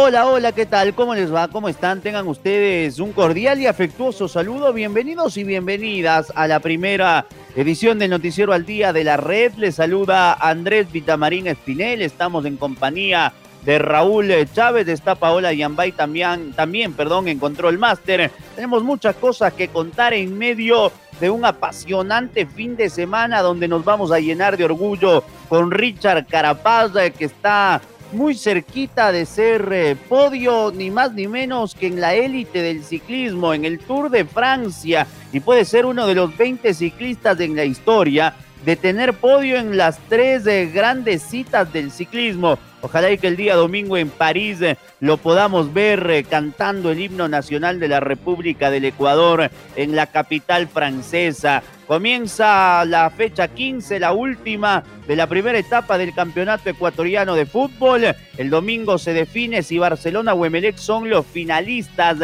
Hola, hola, ¿qué tal? ¿Cómo les va? ¿Cómo están? Tengan ustedes un cordial y afectuoso saludo. Bienvenidos y bienvenidas a la primera edición del Noticiero al Día de la Red. Les saluda Andrés Vitamarín Espinel. Estamos en compañía de Raúl Chávez, está Paola Yambay también, también, perdón, encontró el máster. Tenemos muchas cosas que contar en medio de un apasionante fin de semana donde nos vamos a llenar de orgullo con Richard Carapaz, que está muy cerquita de ser eh, podio, ni más ni menos que en la élite del ciclismo, en el Tour de Francia, y puede ser uno de los 20 ciclistas en la historia de tener podio en las tres eh, grandes citas del ciclismo. Ojalá y que el día domingo en París eh, lo podamos ver cantando el himno nacional de la República del Ecuador en la capital francesa. Comienza la fecha 15, la última de la primera etapa del Campeonato Ecuatoriano de Fútbol. El domingo se define si Barcelona o Emelec son los finalistas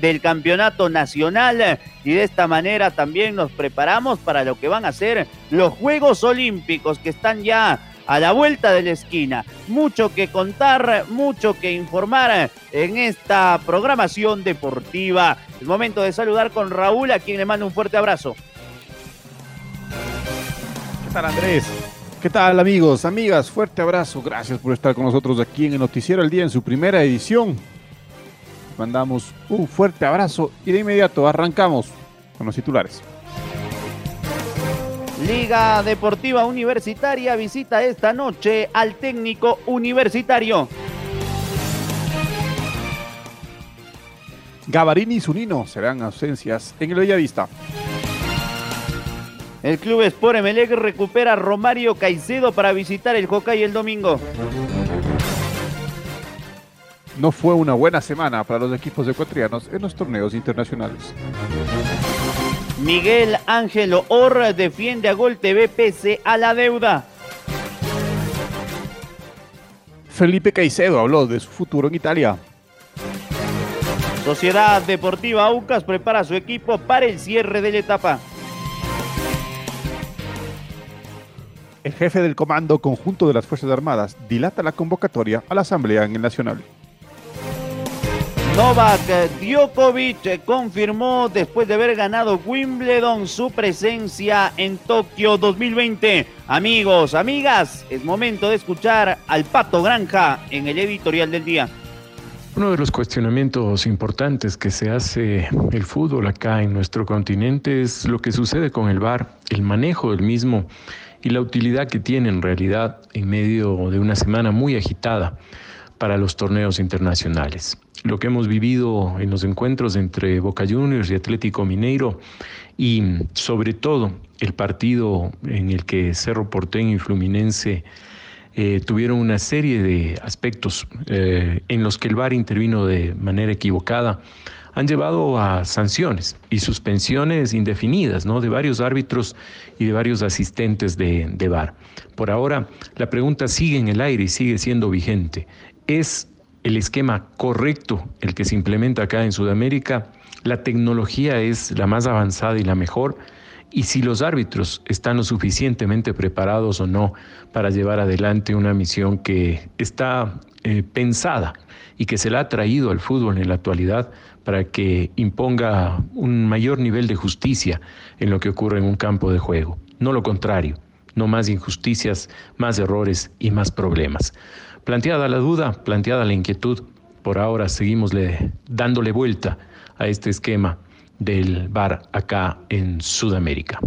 del Campeonato Nacional y de esta manera también nos preparamos para lo que van a ser los Juegos Olímpicos que están ya a la vuelta de la esquina. Mucho que contar, mucho que informar en esta programación deportiva. Es momento de saludar con Raúl, a quien le mando un fuerte abrazo. ¿Qué tal Andrés? ¿Qué tal amigos, amigas? Fuerte abrazo. Gracias por estar con nosotros aquí en el Noticiero al Día en su primera edición. Mandamos un fuerte abrazo y de inmediato arrancamos con los titulares. Liga Deportiva Universitaria visita esta noche al técnico universitario. Gavarini y Zunino serán ausencias en el Bellavista. El club Sport Emelec recupera a Romario Caicedo para visitar el Hockey el domingo. No fue una buena semana para los equipos ecuatorianos en los torneos internacionales. Miguel Ángelo Orr defiende a Gol TV pese a la deuda. Felipe Caicedo habló de su futuro en Italia. Sociedad Deportiva Aucas prepara su equipo para el cierre de la etapa. el jefe del Comando Conjunto de las Fuerzas Armadas dilata la convocatoria a la Asamblea en el Nacional. Novak Djokovic confirmó después de haber ganado Wimbledon su presencia en Tokio 2020. Amigos, amigas, es momento de escuchar al Pato Granja en el editorial del día. Uno de los cuestionamientos importantes que se hace el fútbol acá en nuestro continente es lo que sucede con el VAR, el manejo del mismo y la utilidad que tiene en realidad en medio de una semana muy agitada para los torneos internacionales. Lo que hemos vivido en los encuentros entre Boca Juniors y Atlético Mineiro y sobre todo el partido en el que Cerro Porteño y Fluminense eh, tuvieron una serie de aspectos eh, en los que el VAR intervino de manera equivocada han llevado a sanciones y suspensiones indefinidas ¿no? de varios árbitros y de varios asistentes de, de VAR. Por ahora, la pregunta sigue en el aire y sigue siendo vigente. ¿Es el esquema correcto el que se implementa acá en Sudamérica? ¿La tecnología es la más avanzada y la mejor? y si los árbitros están lo suficientemente preparados o no para llevar adelante una misión que está eh, pensada y que se la ha traído al fútbol en la actualidad para que imponga un mayor nivel de justicia en lo que ocurre en un campo de juego. No lo contrario, no más injusticias, más errores y más problemas. Planteada la duda, planteada la inquietud, por ahora seguimos dándole vuelta a este esquema del bar acá en Sudamérica.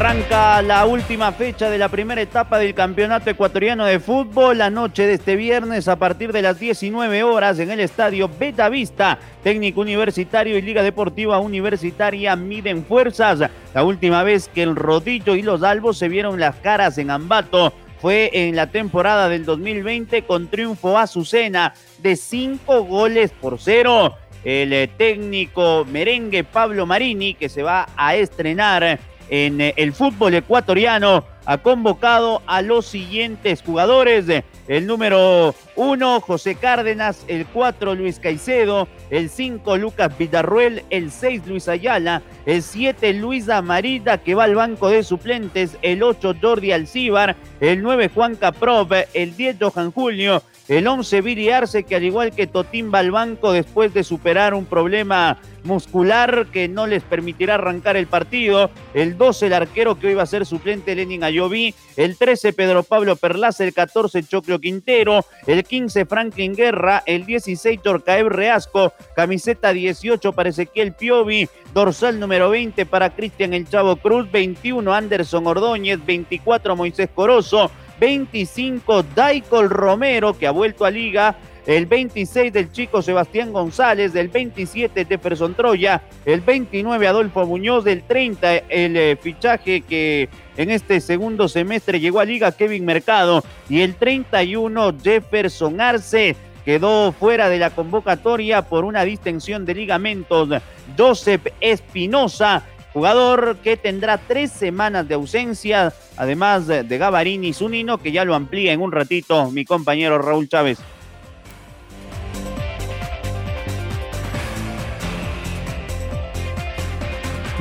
Arranca la última fecha de la primera etapa del Campeonato Ecuatoriano de Fútbol la noche de este viernes a partir de las 19 horas en el estadio Beta Vista. Técnico Universitario y Liga Deportiva Universitaria miden fuerzas. La última vez que el Rodillo y los Albos se vieron las caras en Ambato fue en la temporada del 2020 con triunfo a Azucena de 5 goles por cero. El eh, técnico merengue Pablo Marini, que se va a estrenar en eh, el fútbol ecuatoriano, ha convocado a los siguientes jugadores. El número uno, José Cárdenas, el cuatro, Luis Caicedo, el cinco, Lucas Villarruel, el seis, Luis Ayala, el siete, Luis Amarita, que va al banco de suplentes, el ocho, Jordi Alcíbar, el nueve, Juan Caprov, el diez, Johan Julio, el 11 Viri Arce, que al igual que Totín va al banco después de superar un problema muscular que no les permitirá arrancar el partido. El 12 el arquero que hoy va a ser suplente Lenin Ayoví. El 13 Pedro Pablo Perlaza. El 14 Choclo Quintero. El 15 Franklin Guerra. El 16 Torcaeb Reasco. Camiseta 18 para Ezequiel Piovi. Dorsal número 20 para Cristian El Chavo Cruz. 21 Anderson Ordóñez. 24 Moisés Corozo. 25 Daicol Romero, que ha vuelto a liga. El 26 del chico Sebastián González, del 27 Jefferson Troya, el 29 Adolfo Muñoz, del 30 el eh, fichaje que en este segundo semestre llegó a liga Kevin Mercado y el 31 Jefferson Arce quedó fuera de la convocatoria por una distensión de ligamentos. Joseph Espinosa jugador que tendrá tres semanas de ausencia, además de Gavarini y Zunino, que ya lo amplía en un ratito mi compañero Raúl Chávez.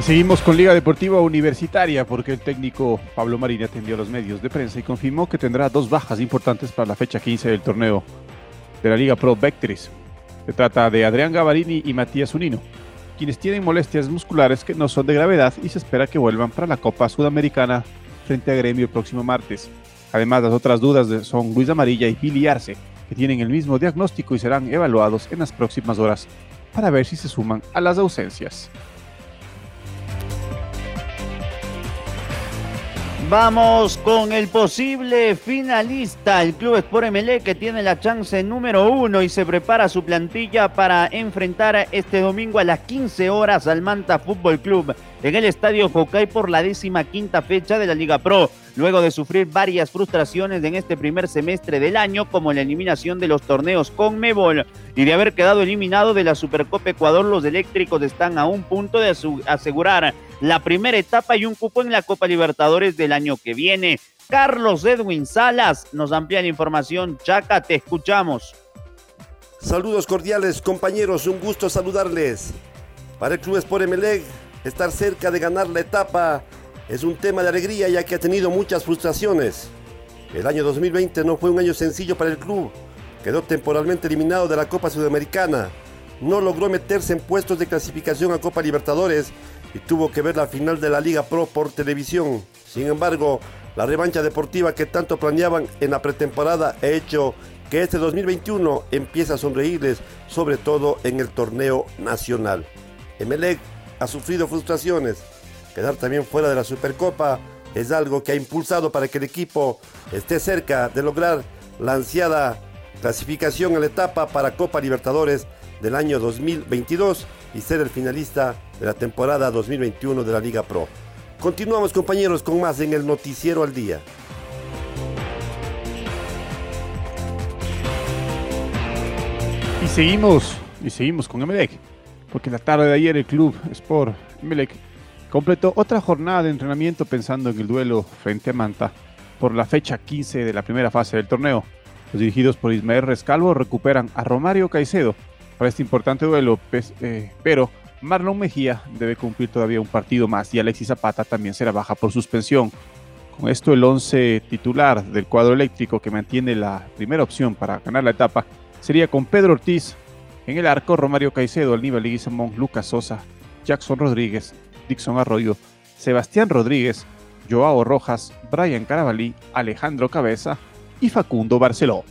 Seguimos con Liga Deportiva Universitaria porque el técnico Pablo Marín atendió a los medios de prensa y confirmó que tendrá dos bajas importantes para la fecha 15 del torneo de la Liga Pro Vectris. Se trata de Adrián Gavarini y Matías Zunino quienes tienen molestias musculares que no son de gravedad y se espera que vuelvan para la Copa Sudamericana frente a Gremio el próximo martes. Además, las otras dudas son Luis Amarilla y Billy Arce, que tienen el mismo diagnóstico y serán evaluados en las próximas horas para ver si se suman a las ausencias. Vamos con el posible finalista, el Club Sport MLE que tiene la chance número uno y se prepara su plantilla para enfrentar este domingo a las 15 horas al Manta Fútbol Club en el Estadio Jocay por la décima quinta fecha de la Liga Pro, luego de sufrir varias frustraciones en este primer semestre del año, como la eliminación de los torneos con Mebol y de haber quedado eliminado de la Supercopa Ecuador, los eléctricos están a un punto de asegurar la primera etapa y un cupo en la Copa Libertadores del año que viene. Carlos Edwin Salas nos amplía la información. Chaca, te escuchamos. Saludos cordiales, compañeros, un gusto saludarles. Para el Club Sport Emelec, estar cerca de ganar la etapa es un tema de alegría ya que ha tenido muchas frustraciones. El año 2020 no fue un año sencillo para el club. Quedó temporalmente eliminado de la Copa Sudamericana. No logró meterse en puestos de clasificación a Copa Libertadores y tuvo que ver la final de la Liga Pro por televisión. Sin embargo, la revancha deportiva que tanto planeaban en la pretemporada ha hecho que este 2021 empiece a sonreírles, sobre todo en el torneo nacional. Emelec ha sufrido frustraciones. Quedar también fuera de la Supercopa es algo que ha impulsado para que el equipo esté cerca de lograr la ansiada clasificación en la etapa para Copa Libertadores del año 2022 y ser el finalista de la temporada 2021 de la Liga Pro. Continuamos compañeros con más en el Noticiero al Día. Y seguimos, y seguimos con Emelec, porque la tarde de ayer el club Sport Emelec completó otra jornada de entrenamiento pensando en el duelo frente a Manta por la fecha 15 de la primera fase del torneo. Los dirigidos por Ismael Rescalvo recuperan a Romario Caicedo para este importante duelo, eh, pero Marlon Mejía debe cumplir todavía un partido más y Alexis Zapata también será baja por suspensión. Con esto el 11 titular del cuadro eléctrico que mantiene la primera opción para ganar la etapa sería con Pedro Ortiz en el arco, Romario Caicedo, Aníbal Leguizamón, Lucas Sosa, Jackson Rodríguez, Dixon Arroyo, Sebastián Rodríguez, Joao Rojas, Brian Carabalí, Alejandro Cabeza y Facundo Barceló.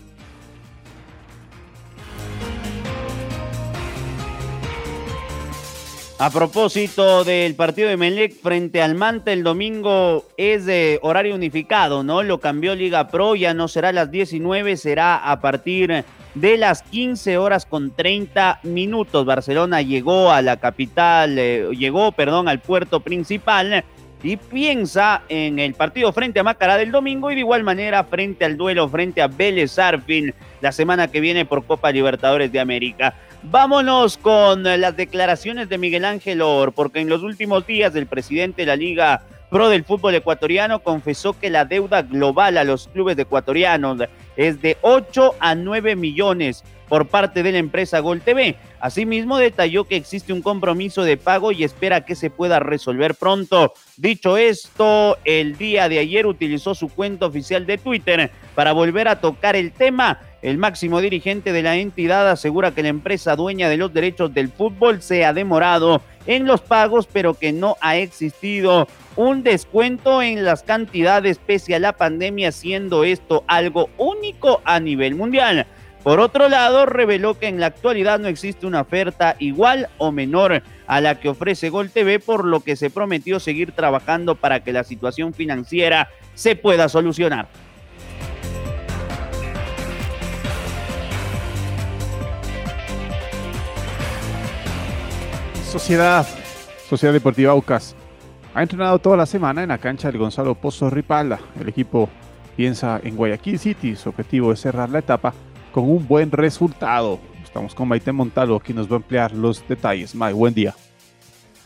A propósito del partido de Melec frente al Manta el domingo es de horario unificado, ¿no? Lo cambió Liga Pro, ya no será a las 19, será a partir de las 15 horas con 30 minutos. Barcelona llegó a la capital, eh, llegó, perdón, al puerto principal y piensa en el partido frente a Macará del domingo y de igual manera frente al duelo frente a Vélez Arfin la semana que viene por Copa Libertadores de América. Vámonos con las declaraciones de Miguel Ángel Or, porque en los últimos días el presidente de la Liga Pro del fútbol ecuatoriano confesó que la deuda global a los clubes ecuatorianos es de 8 a 9 millones por parte de la empresa Gol TV. Asimismo, detalló que existe un compromiso de pago y espera que se pueda resolver pronto. Dicho esto, el día de ayer utilizó su cuenta oficial de Twitter para volver a tocar el tema el máximo dirigente de la entidad asegura que la empresa dueña de los derechos del fútbol se ha demorado en los pagos, pero que no ha existido un descuento en las cantidades pese a la pandemia, siendo esto algo único a nivel mundial. Por otro lado, reveló que en la actualidad no existe una oferta igual o menor a la que ofrece Gol TV, por lo que se prometió seguir trabajando para que la situación financiera se pueda solucionar. Sociedad, Sociedad Deportiva Aucas, ha entrenado toda la semana en la cancha del Gonzalo Pozo Ripalda. El equipo piensa en Guayaquil City. Su objetivo es cerrar la etapa con un buen resultado. Estamos con Maite Montalvo, quien nos va a emplear los detalles. May, buen día.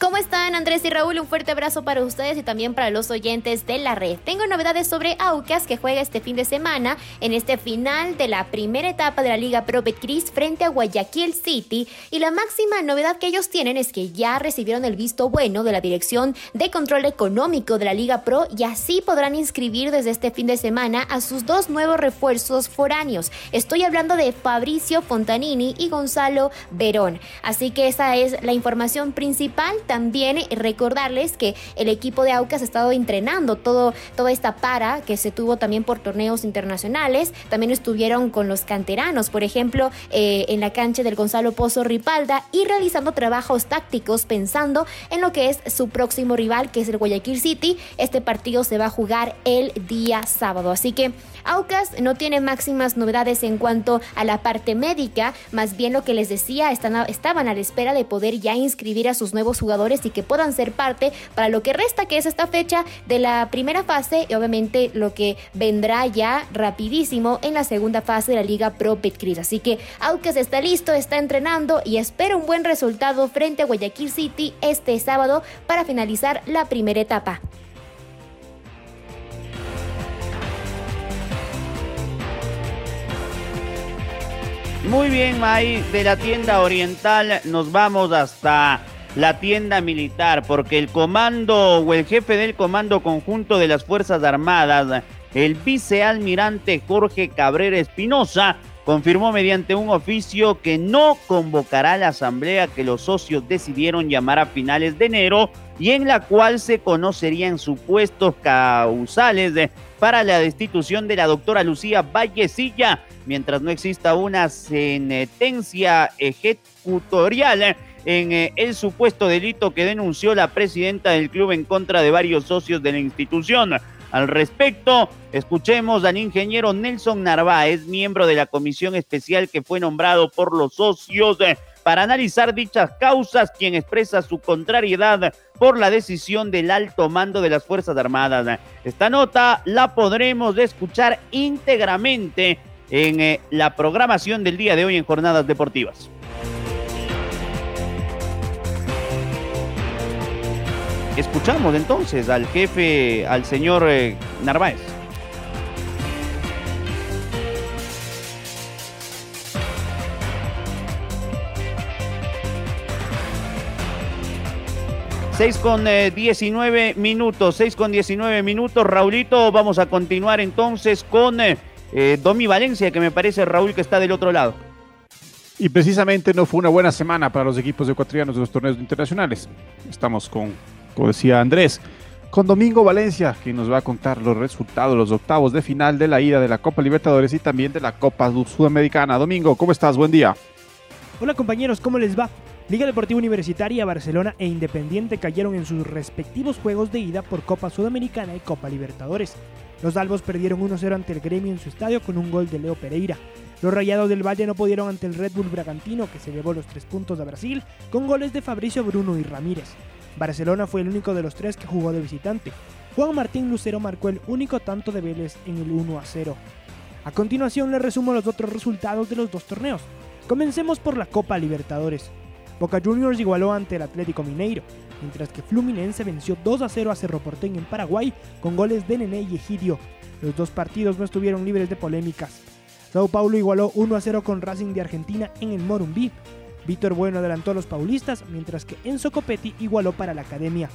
¿Cómo están Andrés y Raúl? Un fuerte abrazo para ustedes y también para los oyentes de la red. Tengo novedades sobre Aucas que juega este fin de semana en este final de la primera etapa de la Liga Pro Betcris frente a Guayaquil City y la máxima novedad que ellos tienen es que ya recibieron el visto bueno de la Dirección de Control Económico de la Liga Pro y así podrán inscribir desde este fin de semana a sus dos nuevos refuerzos foráneos. Estoy hablando de Fabricio Fontanini y Gonzalo Verón. Así que esa es la información principal también recordarles que el equipo de Aucas ha estado entrenando todo, toda esta para que se tuvo también por torneos internacionales. También estuvieron con los canteranos, por ejemplo, eh, en la cancha del Gonzalo Pozo Ripalda y realizando trabajos tácticos pensando en lo que es su próximo rival, que es el Guayaquil City. Este partido se va a jugar el día sábado. Así que Aucas no tiene máximas novedades en cuanto a la parte médica, más bien lo que les decía, están estaban a la espera de poder ya inscribir a sus nuevos jugadores y que puedan ser parte para lo que resta, que es esta fecha de la primera fase y obviamente lo que vendrá ya rapidísimo en la segunda fase de la Liga Pro Betcris. Así que Aucas está listo, está entrenando y espera un buen resultado frente a Guayaquil City este sábado para finalizar la primera etapa. Muy bien, May, de la tienda oriental nos vamos hasta la tienda militar, porque el comando o el jefe del comando conjunto de las Fuerzas Armadas, el vicealmirante Jorge Cabrera Espinosa, confirmó mediante un oficio que no convocará la asamblea que los socios decidieron llamar a finales de enero y en la cual se conocerían supuestos causales para la destitución de la doctora Lucía Vallecilla, mientras no exista una sentencia ejecutorial en eh, el supuesto delito que denunció la presidenta del club en contra de varios socios de la institución. Al respecto, escuchemos al ingeniero Nelson Narváez, miembro de la comisión especial que fue nombrado por los socios eh, para analizar dichas causas, quien expresa su contrariedad por la decisión del alto mando de las Fuerzas Armadas. Esta nota la podremos escuchar íntegramente en eh, la programación del día de hoy en Jornadas Deportivas. Escuchamos entonces al jefe, al señor eh, Narváez. Seis con 19 eh, minutos, seis con 19 minutos. Raulito, vamos a continuar entonces con eh, Domi Valencia, que me parece Raúl que está del otro lado. Y precisamente no fue una buena semana para los equipos ecuatorianos de los torneos internacionales. Estamos con como decía Andrés, con Domingo Valencia, quien nos va a contar los resultados, los octavos de final de la ida de la Copa Libertadores y también de la Copa Sudamericana. Domingo, ¿cómo estás? Buen día. Hola compañeros, ¿cómo les va? Liga Deportiva Universitaria, Barcelona e Independiente cayeron en sus respectivos juegos de ida por Copa Sudamericana y Copa Libertadores. Los albos perdieron 1-0 ante el gremio en su estadio con un gol de Leo Pereira. Los Rayados del Valle no pudieron ante el Red Bull Bragantino, que se llevó los tres puntos a Brasil, con goles de Fabricio Bruno y Ramírez. Barcelona fue el único de los tres que jugó de visitante. Juan Martín Lucero marcó el único tanto de Vélez en el 1 0. A continuación les resumo los otros resultados de los dos torneos. Comencemos por la Copa Libertadores. Boca Juniors igualó ante el Atlético Mineiro, mientras que Fluminense venció 2 a 0 a Cerro Porteño en Paraguay con goles de Nené y Egidio. Los dos partidos no estuvieron libres de polémicas. Sao Paulo igualó 1 a 0 con Racing de Argentina en el Morumbí. Víctor Bueno adelantó a los paulistas, mientras que Enzo Copetti igualó para la academia.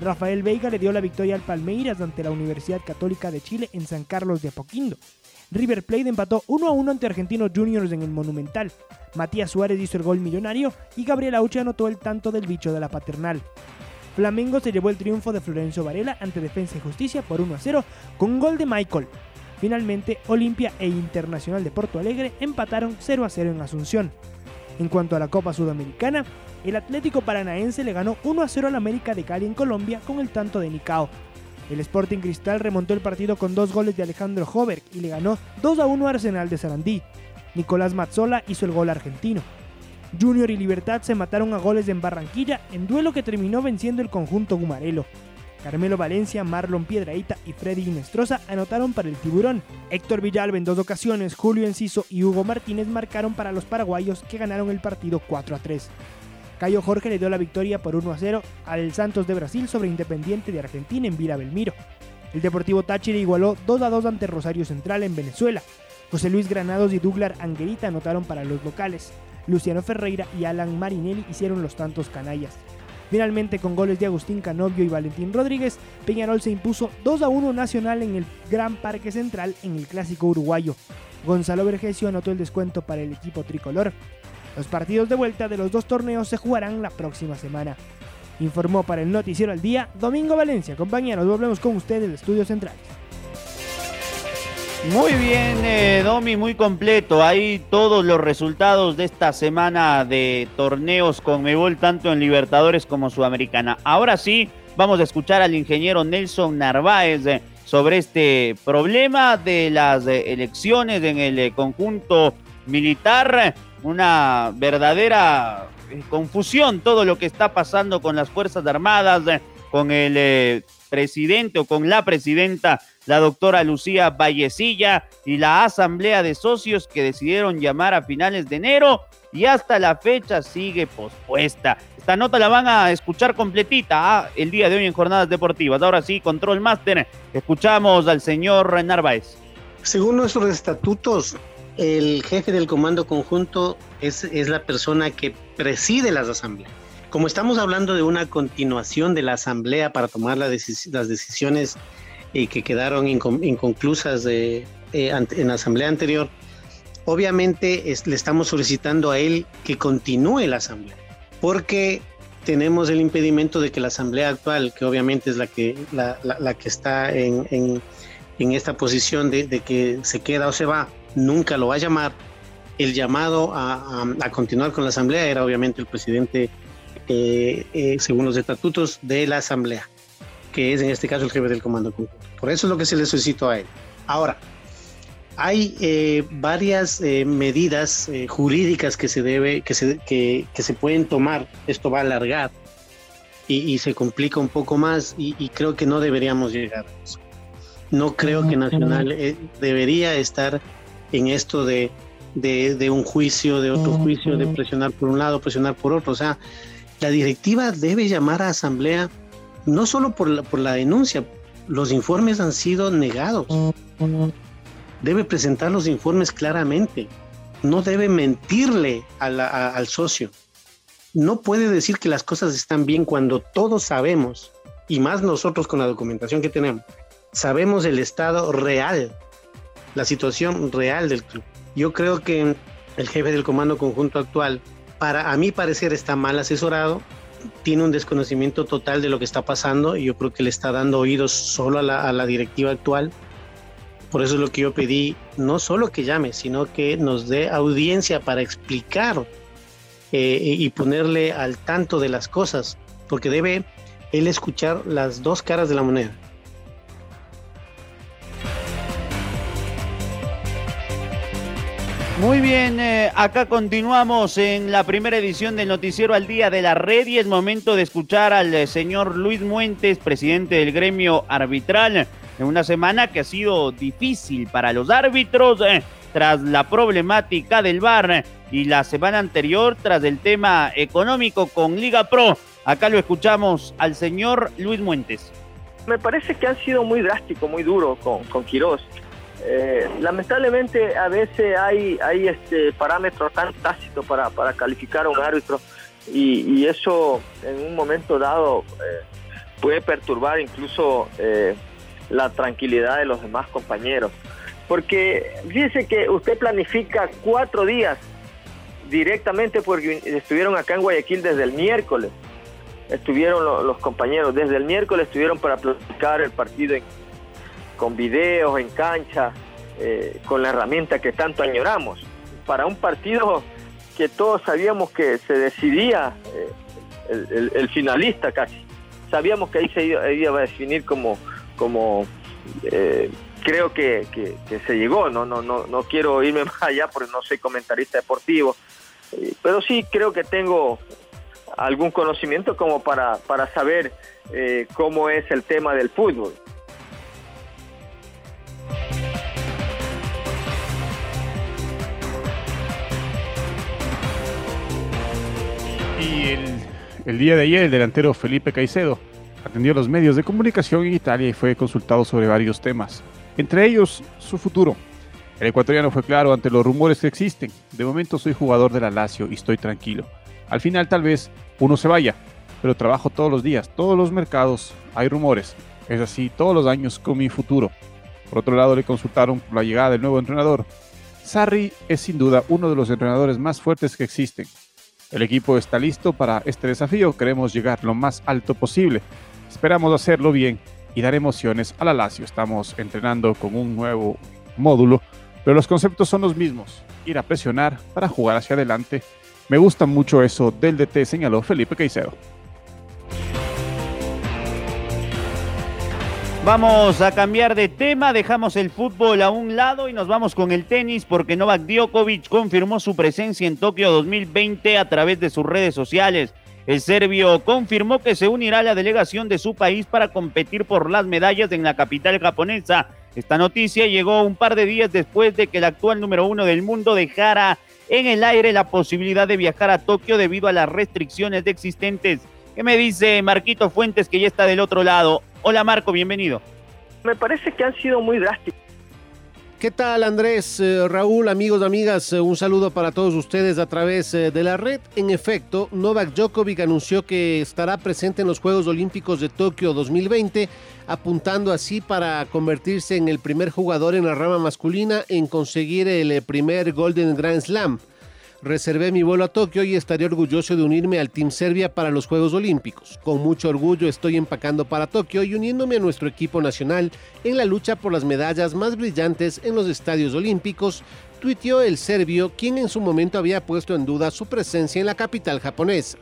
Rafael Veiga le dio la victoria al Palmeiras ante la Universidad Católica de Chile en San Carlos de Apoquindo. River Plate empató 1 a 1 ante Argentinos Juniors en el Monumental. Matías Suárez hizo el gol millonario y Gabriel Auche anotó el tanto del bicho de la paternal. Flamengo se llevó el triunfo de Florencio Varela ante Defensa y Justicia por 1 a 0 con un gol de Michael. Finalmente, Olimpia e Internacional de Porto Alegre empataron 0 a 0 en Asunción. En cuanto a la Copa Sudamericana, el Atlético Paranaense le ganó 1 a 0 al América de Cali en Colombia con el tanto de Nicao. El Sporting Cristal remontó el partido con dos goles de Alejandro Hoberg y le ganó 2 a 1 a Arsenal de Sarandí. Nicolás Mazzola hizo el gol argentino. Junior y Libertad se mataron a goles en Barranquilla en duelo que terminó venciendo el conjunto Gumarelo. Carmelo Valencia, Marlon Piedraíta y Freddy Inestrosa anotaron para el Tiburón. Héctor Villalba en dos ocasiones, Julio Enciso y Hugo Martínez marcaron para los paraguayos que ganaron el partido 4 a 3. Cayo Jorge le dio la victoria por 1 a 0 al Santos de Brasil sobre Independiente de Argentina en Vila Belmiro. El Deportivo Táchira igualó 2 a 2 ante Rosario Central en Venezuela. José Luis Granados y Douglas Anguerita anotaron para los locales. Luciano Ferreira y Alan Marinelli hicieron los tantos canallas. Finalmente, con goles de Agustín Canovio y Valentín Rodríguez, Peñarol se impuso 2 a 1 nacional en el Gran Parque Central en el Clásico Uruguayo. Gonzalo Vergesio anotó el descuento para el equipo tricolor. Los partidos de vuelta de los dos torneos se jugarán la próxima semana. Informó para el Noticiero al Día Domingo Valencia. Compañeros, volvemos con ustedes del Estudio Central. Muy bien, eh, Domi, muy completo. Ahí todos los resultados de esta semana de torneos con Mebol, tanto en Libertadores como Sudamericana. Ahora sí, vamos a escuchar al ingeniero Nelson Narváez eh, sobre este problema de las eh, elecciones en el conjunto militar una verdadera confusión todo lo que está pasando con las Fuerzas Armadas, con el presidente o con la presidenta, la doctora Lucía Vallecilla, y la asamblea de socios que decidieron llamar a finales de enero y hasta la fecha sigue pospuesta. Esta nota la van a escuchar completita ah, el día de hoy en Jornadas Deportivas. Ahora sí, Control Master, escuchamos al señor Narváez. Según nuestros estatutos, el jefe del comando conjunto es, es la persona que preside las asambleas. Como estamos hablando de una continuación de la asamblea para tomar las decisiones eh, que quedaron inconclusas de, eh, en la asamblea anterior, obviamente le estamos solicitando a él que continúe la asamblea, porque tenemos el impedimento de que la asamblea actual, que obviamente es la que, la, la, que está en, en, esta posición de, que se queda o se va, nunca lo va a llamar. El llamado a, continuar con la asamblea era obviamente el presidente, eh, eh, según los estatutos de la asamblea, que es en este caso el jefe del comando conjunto. Por eso es lo que se le solicitó a él. Ahora, hay eh, varias medidas jurídicas que se debe, que se, que, se pueden tomar. Esto va a alargar y, se complica un poco más y, creo que no deberíamos llegar a eso. No creo que Nacional debería estar en esto de, de, un juicio, de otro juicio, de presionar por un lado, presionar por otro. O sea, la directiva debe llamar a asamblea no solo por la, por la denuncia, los informes han sido negados. Debe presentar los informes claramente. No debe mentirle al socio. No puede decir que las cosas están bien cuando todos sabemos, y más nosotros con la documentación que tenemos, sabemos el estado real la situación real del club. Yo creo que el jefe del comando conjunto actual, para a mi parecer, está mal asesorado, tiene un desconocimiento total de lo que está pasando y yo creo que le está dando oídos solo a la, directiva actual. Por eso es lo que yo pedí, no solo que llame, sino que nos dé audiencia para explicar eh, y ponerle al tanto de las cosas, porque debe él escuchar las dos caras de la moneda. Muy bien, eh, acá continuamos en la primera edición del Noticiero al Día de la Red y es momento de escuchar al eh, señor Luis Muentes, presidente del gremio arbitral, en una semana que ha sido difícil para los árbitros eh, tras la problemática del VAR y la semana anterior tras el tema económico con Liga Pro. Acá lo escuchamos al señor Luis Muentes. Me parece que han sido muy drásticos, muy duros con, con Quirós. Eh, lamentablemente a veces hay, hay este parámetros tan tácitos para, para calificar a un árbitro y, eso en un momento dado eh, puede perturbar incluso eh, la tranquilidad de los demás compañeros. Porque dice que usted planifica cuatro días directamente porque estuvieron acá en Guayaquil desde el miércoles. Estuvieron los, compañeros, desde el miércoles estuvieron para planificar el partido en, con videos en cancha, eh, con la herramienta que tanto añoramos. Para un partido que todos sabíamos que se decidía eh, el, finalista casi. Sabíamos que ahí se iba, a definir como, como eh, creo que, se llegó. No, no, no, no quiero irme más allá porque no soy comentarista deportivo, pero sí creo que tengo algún conocimiento como para, para saber cómo es el tema del fútbol. Y el, día de ayer, el delantero Felipe Caicedo atendió a los medios de comunicación en Italia y fue consultado sobre varios temas, entre ellos su futuro. El ecuatoriano fue claro ante los rumores que existen. De momento soy jugador de la Lazio y estoy tranquilo. Al final tal vez uno se vaya, pero trabajo todos los días, todos los mercados, hay rumores. Es así todos los años con mi futuro. Por otro lado, le consultaron por la llegada del nuevo entrenador. Sarri es sin duda uno de los entrenadores más fuertes que existen. El equipo está listo para este desafío, queremos llegar lo más alto posible. Esperamos hacerlo bien y dar emociones a la Lazio. Estamos entrenando con un nuevo módulo, pero los conceptos son los mismos. Ir a presionar para jugar hacia adelante. Me gusta mucho eso del DT, señaló Felipe Caicedo. Vamos a cambiar de tema, dejamos el fútbol a un lado y nos vamos con el tenis porque Novak Djokovic confirmó su presencia en Tokio 2020 a través de sus redes sociales. El serbio confirmó que se unirá a la delegación de su país para competir por las medallas en la capital japonesa. Esta noticia llegó un par de días después de que el actual número uno del mundo dejara en el aire la posibilidad de viajar a Tokio debido a las restricciones existentes. ¿Qué me dice Marquito Fuentes que ya está del otro lado? Hola Marco, bienvenido. Me parece que han sido muy drásticos. ¿Qué tal Andrés, eh, Raúl, amigos, amigas? Eh, un saludo para todos ustedes a través eh, de la red. En efecto, Novak Djokovic anunció que estará presente en los Juegos Olímpicos de Tokio 2020, apuntando así para convertirse en el primer jugador en la rama masculina en conseguir el primer Golden Grand Slam. Reservé mi vuelo a Tokio y estaré orgulloso de unirme al Team Serbia para los Juegos Olímpicos. Con mucho orgullo estoy empacando para Tokio y uniéndome a nuestro equipo nacional en la lucha por las medallas más brillantes en los estadios olímpicos, tuiteó el serbio, quien en su momento había puesto en duda su presencia en la capital japonesa.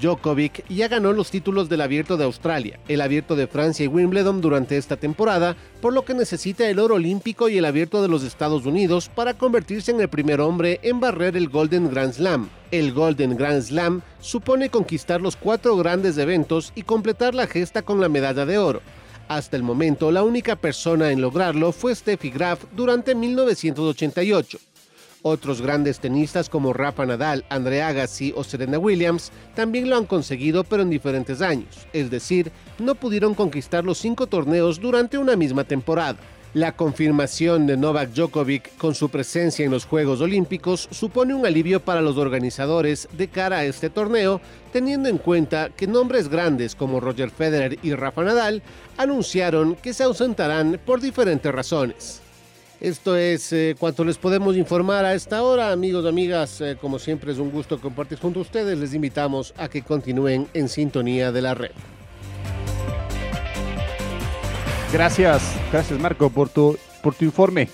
Djokovic ya ganó los títulos del Abierto de Australia, el Abierto de Francia y Wimbledon durante esta temporada, por lo que necesita el oro olímpico y el Abierto de los Estados Unidos para convertirse en el primer hombre en barrer el Golden Grand Slam. El Golden Grand Slam supone conquistar los cuatro grandes eventos y completar la gesta con la medalla de oro. Hasta el momento, la única persona en lograrlo fue Steffi Graf durante 1988. Otros grandes tenistas como Rafa Nadal, Andre Agassi o Serena Williams también lo han conseguido pero en diferentes años, es decir, no pudieron conquistar los cinco torneos durante una misma temporada. La confirmación de Novak Djokovic con su presencia en los Juegos Olímpicos supone un alivio para los organizadores de cara a este torneo, teniendo en cuenta que nombres grandes como Roger Federer y Rafa Nadal anunciaron que se ausentarán por diferentes razones. Esto es eh, cuanto les podemos informar a esta hora, amigos, amigas. Eh, como siempre es un gusto compartir junto a ustedes. Les invitamos a que continúen en sintonía de la red. Gracias, gracias Marco por tu, por tu informe.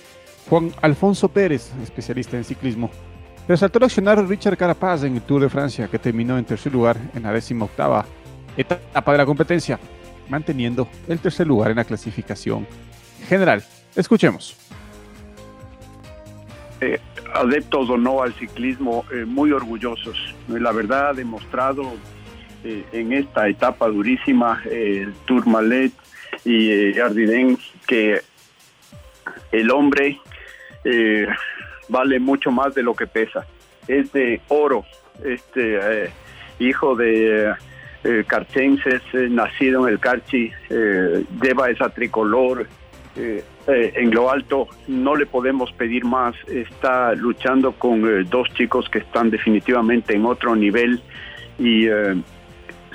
Juan Alfonso Pérez, especialista en ciclismo. Resaltó el accionario Richard Carapaz en el Tour de Francia, que terminó en tercer lugar en la décima octava etapa de la competencia, manteniendo el tercer lugar en la clasificación general. Escuchemos. Eh, adeptos o no al ciclismo, eh, muy orgullosos. La verdad ha demostrado eh, en esta etapa durísima, el Tour Malet y Ardiden, que el hombre vale mucho más de lo que pesa. Es de oro, este hijo de carchenses, nacido en el Carchi, lleva esa tricolor, eh, eh, en lo alto no le podemos pedir más. Está luchando con eh, dos chicos que están definitivamente en otro nivel y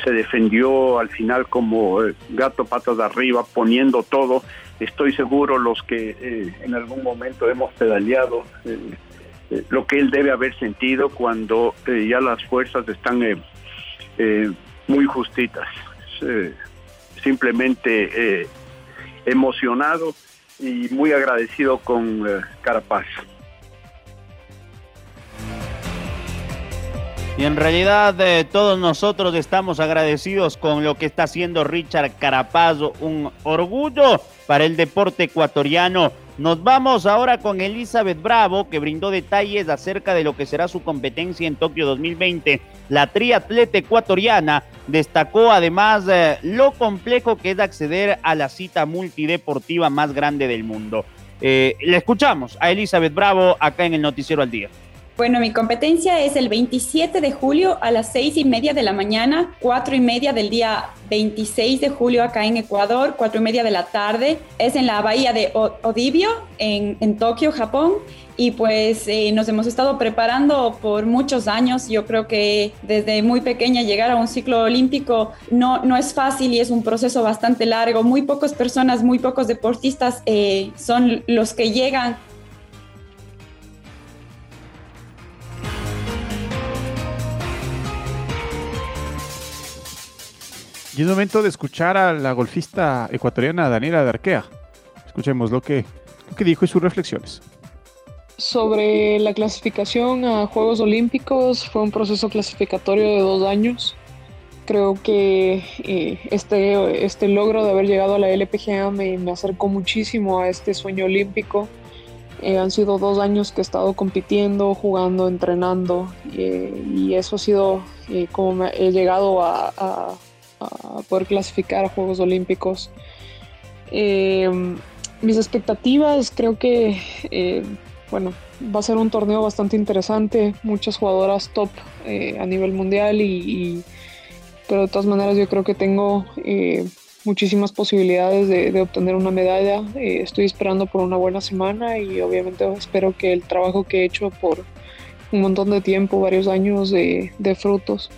se defendió al final como gato patas de arriba, poniendo todo. Estoy seguro los que en algún momento hemos pedaleado lo que él debe haber sentido cuando ya las fuerzas están muy justitas. simplemente emocionado y muy agradecido con eh, Carapaz. Y en realidad eh, todos nosotros estamos agradecidos con lo que está haciendo Richard Carapaz, un orgullo para el deporte ecuatoriano. Nos vamos ahora con Elizabeth Bravo, que brindó detalles acerca de lo que será su competencia en Tokio 2020. La triatleta ecuatoriana destacó además eh, lo complejo que es acceder a la cita multideportiva más grande del mundo. Eh, le escuchamos a Elizabeth Bravo acá en el Noticiero al Día. Bueno, mi competencia es el 27 de julio a las 6 y media de la mañana, 4 y media del día 26 de julio acá en Ecuador, 4 y media de la tarde. Es en la bahía de Odibio, en, en Tokio, Japón. Y pues eh, nos hemos estado preparando por muchos años. Yo creo que desde muy pequeña llegar a un ciclo olímpico no, no es fácil y es un proceso bastante largo. Muy pocas personas, muy pocos deportistas eh, son los que llegan Y es momento de escuchar a la golfista ecuatoriana Daniela Darquea. Escuchemos lo que, lo que dijo y sus reflexiones. Sobre la clasificación a Juegos Olímpicos, fue un proceso clasificatorio de dos años. Creo que eh, este, este logro de haber llegado a la LPGA me, me acercó muchísimo a este sueño olímpico. Eh, han sido dos años que he estado compitiendo, jugando, entrenando eh, y eso ha sido como me he llegado a poder clasificar a Juegos Olímpicos. Eh, mis expectativas creo que, eh, bueno, va a ser un torneo bastante interesante, muchas jugadoras top eh, a nivel mundial y, pero de todas maneras yo creo que tengo muchísimas posibilidades de, obtener una medalla. estoy esperando por una buena semana y obviamente espero que el trabajo que he hecho por un montón de tiempo, varios años de frutos.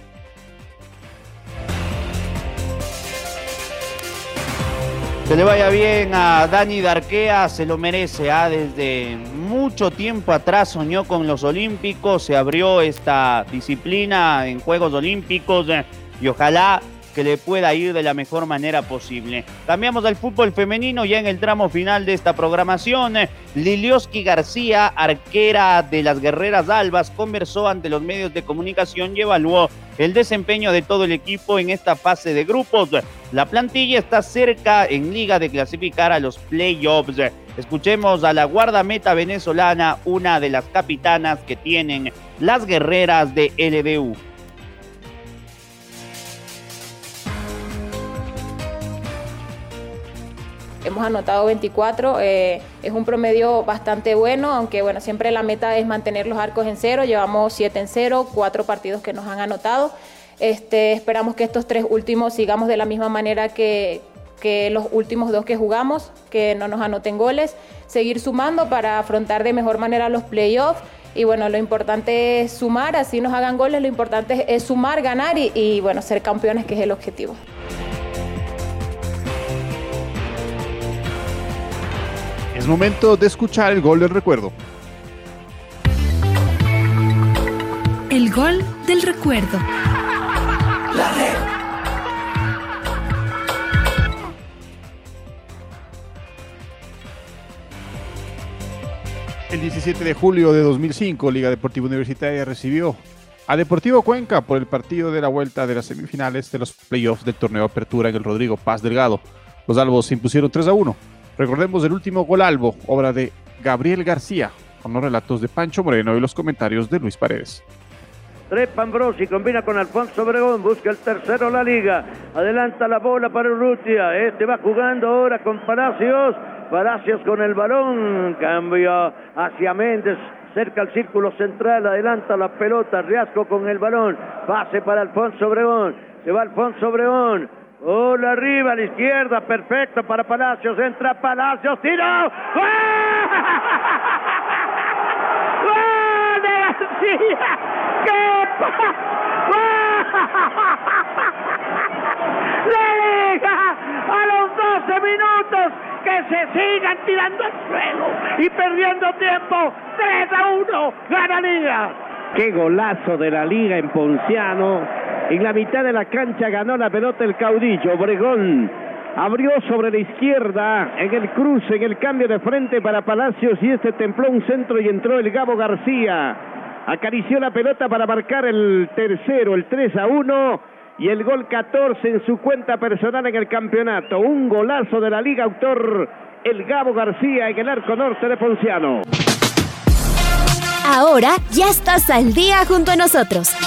Que le vaya bien a Dani Darquea, se lo merece. ¿ah? Desde mucho tiempo atrás soñó con los Olímpicos, se abrió esta disciplina en Juegos Olímpicos eh, y ojalá que le pueda ir de la mejor manera posible. Cambiamos al fútbol femenino ya en el tramo final de esta programación. Lilioski García, arquera de las Guerreras Albas, conversó ante los medios de comunicación y evaluó el desempeño de todo el equipo en esta fase de grupos. La plantilla está cerca en liga de clasificar a los playoffs. Escuchemos a la guardameta venezolana, una de las capitanas que tienen las guerreras de LDU. Hemos anotado 24, eh, es un promedio bastante bueno, aunque bueno, siempre la meta es mantener los arcos en cero, llevamos 7 en cero, cuatro partidos que nos han anotado. Este, esperamos que estos tres últimos sigamos de la misma manera que, los últimos dos que jugamos, que no nos anoten goles, seguir sumando para afrontar de mejor manera los playoffs. Y bueno, lo importante es sumar, así nos hagan goles, lo importante es sumar, ganar y, y bueno, ser campeones, que es el objetivo. Es momento de escuchar el gol del recuerdo. El gol del recuerdo. La red. El 17 de julio de 2005, Liga Deportiva Universitaria recibió a Deportivo Cuenca por el partido de la vuelta de las semifinales de los playoffs del torneo Apertura en el Rodrigo Paz Delgado. Los albos se impusieron 3 a 1. Recordemos el último gol albo, obra de Gabriel García, con los relatos de Pancho Moreno y los comentarios de Luis Paredes. Trepa Ambrosi, combina con Alfonso Obregón, busca el tercero la liga, adelanta la bola para Urrutia, este va jugando ahora con Palacios, Palacios con el balón, cambio hacia Méndez, cerca al círculo central, adelanta la pelota, Riasco con el balón, pase para Alfonso Obregón, se va Alfonso Obregón, Hola arriba a la izquierda, perfecto para Palacios, entra Palacios, tiro. ¡Gol! ¡Gol de García! ¡Qué ¡Le liga a los 12 minutos que se sigan tirando al suelo y perdiendo tiempo! 3 a 1, gana Liga. Qué golazo de la Liga en Ponciano en la mitad de la cancha ganó la pelota el caudillo. Obregón abrió sobre la izquierda en el cruce, en el cambio de frente para Palacios y este templó un centro y entró el Gabo García. Acarició la pelota para marcar el tercero, el 3 a 1 y el gol 14 en su cuenta personal en el campeonato. Un golazo de la Liga Autor, el Gabo García en el arco norte de Ponciano. Ahora ya estás al día junto a nosotros.